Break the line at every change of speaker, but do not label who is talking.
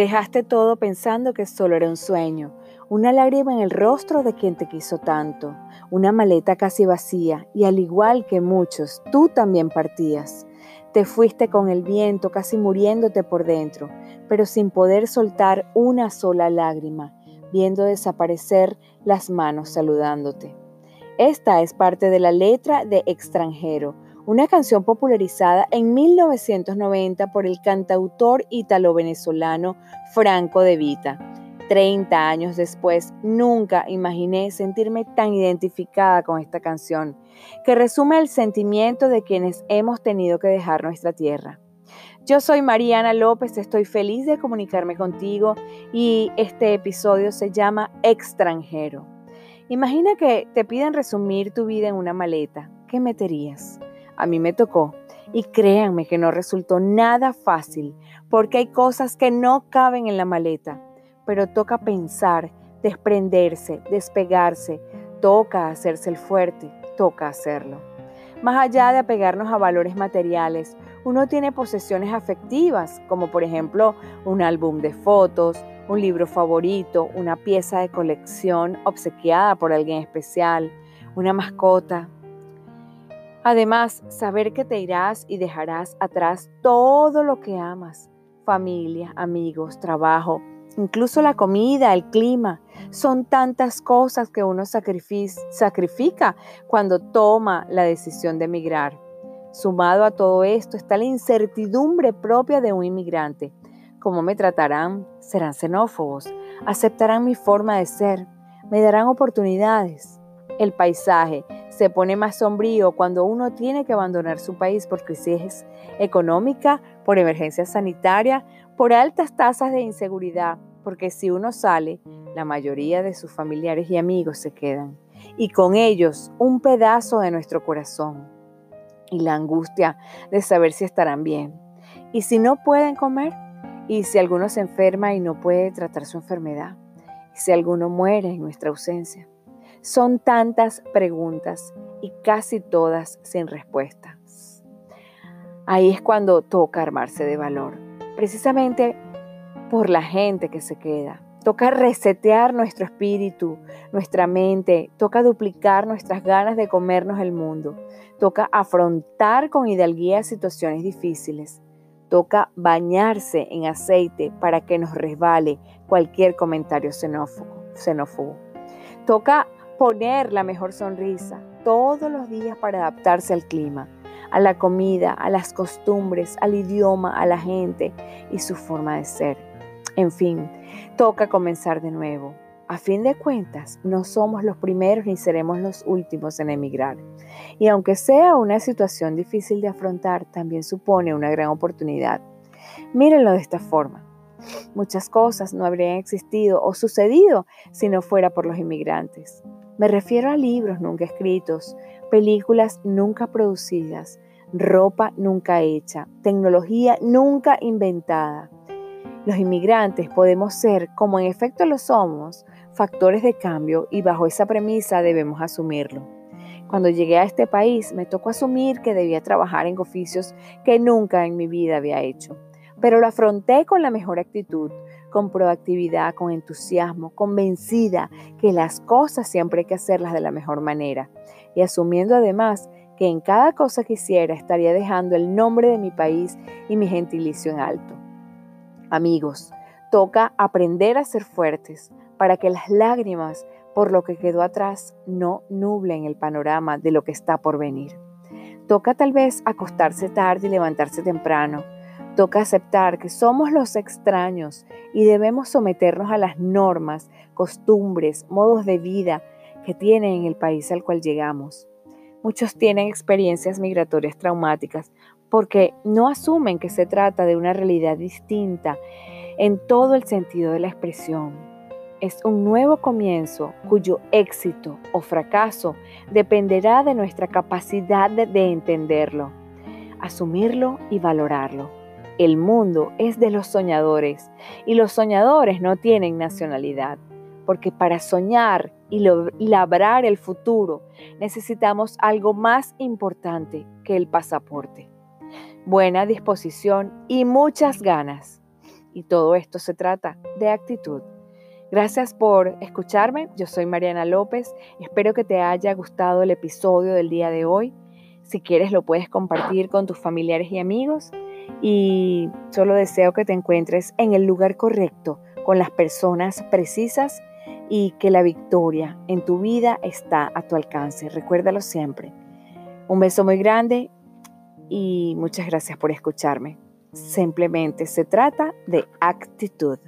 Dejaste todo pensando que solo era un sueño, una lágrima en el rostro de quien te quiso tanto, una maleta casi vacía y al igual que muchos, tú también partías. Te fuiste con el viento casi muriéndote por dentro, pero sin poder soltar una sola lágrima, viendo desaparecer las manos saludándote. Esta es parte de la letra de Extranjero, una canción popularizada en 1990 por el cantautor italo-venezolano Franco de Vita. Treinta años después, nunca imaginé sentirme tan identificada con esta canción, que resume el sentimiento de quienes hemos tenido que dejar nuestra tierra. Yo soy Mariana López, estoy feliz de comunicarme contigo y este episodio se llama Extranjero. Imagina que te piden resumir tu vida en una maleta. ¿Qué meterías? A mí me tocó. Y créanme que no resultó nada fácil, porque hay cosas que no caben en la maleta, pero toca pensar, desprenderse, despegarse, toca hacerse el fuerte, toca hacerlo. Más allá de apegarnos a valores materiales, uno tiene posesiones afectivas, como por ejemplo un álbum de fotos, un libro favorito, una pieza de colección obsequiada por alguien especial, una mascota. Además, saber que te irás y dejarás atrás todo lo que amas, familia, amigos, trabajo, incluso la comida, el clima. Son tantas cosas que uno sacrifica cuando toma la decisión de emigrar. Sumado a todo esto está la incertidumbre propia de un inmigrante ¿Cómo me tratarán? ¿Serán xenófobos? ¿Aceptarán mi forma de ser? ¿Me darán oportunidades? El paisaje se pone más sombrío cuando uno tiene que abandonar su país por crisis económica, por emergencia sanitaria, por altas tasas de inseguridad, porque si uno sale, la mayoría de sus familiares y amigos se quedan, y con ellos un pedazo de nuestro corazón, y la angustia de saber si estarán bien. Y si no pueden comer, y si alguno se enferma y no puede tratar su enfermedad, y si alguno muere en nuestra ausencia. Son tantas preguntas y casi todas sin respuestas. Ahí es cuando toca armarse de valor, precisamente por la gente que se queda. Toca resetear nuestro espíritu, nuestra mente, toca duplicar nuestras ganas de comernos el mundo, toca afrontar con hidalguía situaciones difíciles Toca bañarse en aceite para que nos resbale cualquier comentario xenófobo. Toca poner la mejor sonrisa todos los días para adaptarse al clima, a la comida, a las costumbres, al idioma, a la gente y su forma de ser. En fin, toca comenzar de nuevo, a fin de cuentas, no somos los primeros ni seremos los últimos en emigrar. Y aunque sea una situación difícil de afrontar, también supone una gran oportunidad. Mírenlo de esta forma. Muchas cosas no habrían existido o sucedido si no fuera por los inmigrantes. Me refiero a libros nunca escritos, películas nunca producidas, ropa nunca hecha, tecnología nunca inventada. Los inmigrantes podemos ser, como en efecto lo somos, factores de cambio y bajo esa premisa debemos asumirlo. Cuando llegué a este país me tocó asumir que debía trabajar en oficios que nunca en mi vida había hecho, pero lo afronté con la mejor actitud, con proactividad, con entusiasmo, convencida que las cosas siempre hay que hacerlas de la mejor manera y asumiendo además que en cada cosa que hiciera estaría dejando el nombre de mi país y mi gentilicio en alto. Amigos, toca aprender a ser fuertes, para que las lágrimas por lo que quedó atrás no nublen el panorama de lo que está por venir. Toca tal vez acostarse tarde y levantarse temprano. Toca aceptar que somos los extraños y debemos someternos a las normas, costumbres, modos de vida que tienen en el país al cual llegamos. Muchos tienen experiencias migratorias traumáticas porque no asumen que se trata de una realidad distinta en todo el sentido de la expresión es un nuevo comienzo cuyo éxito o fracaso dependerá de nuestra capacidad de, entenderlo, asumirlo y valorarlo. El mundo es de los soñadores y los soñadores no tienen nacionalidad, porque para soñar y labrar el futuro necesitamos algo más importante que el pasaporte. Buena disposición y muchas ganas. Y todo esto se trata de actitud. Gracias por escucharme. Yo soy Mariana López. Espero que te haya gustado el episodio del día de hoy. Si quieres lo puedes compartir con tus familiares y amigos. Y solo deseo que te encuentres en el lugar correcto, con las personas precisas y que la victoria en tu vida está a tu alcance. Recuérdalo siempre. Un beso muy grande y muchas gracias por escucharme. Simplemente se trata de actitud.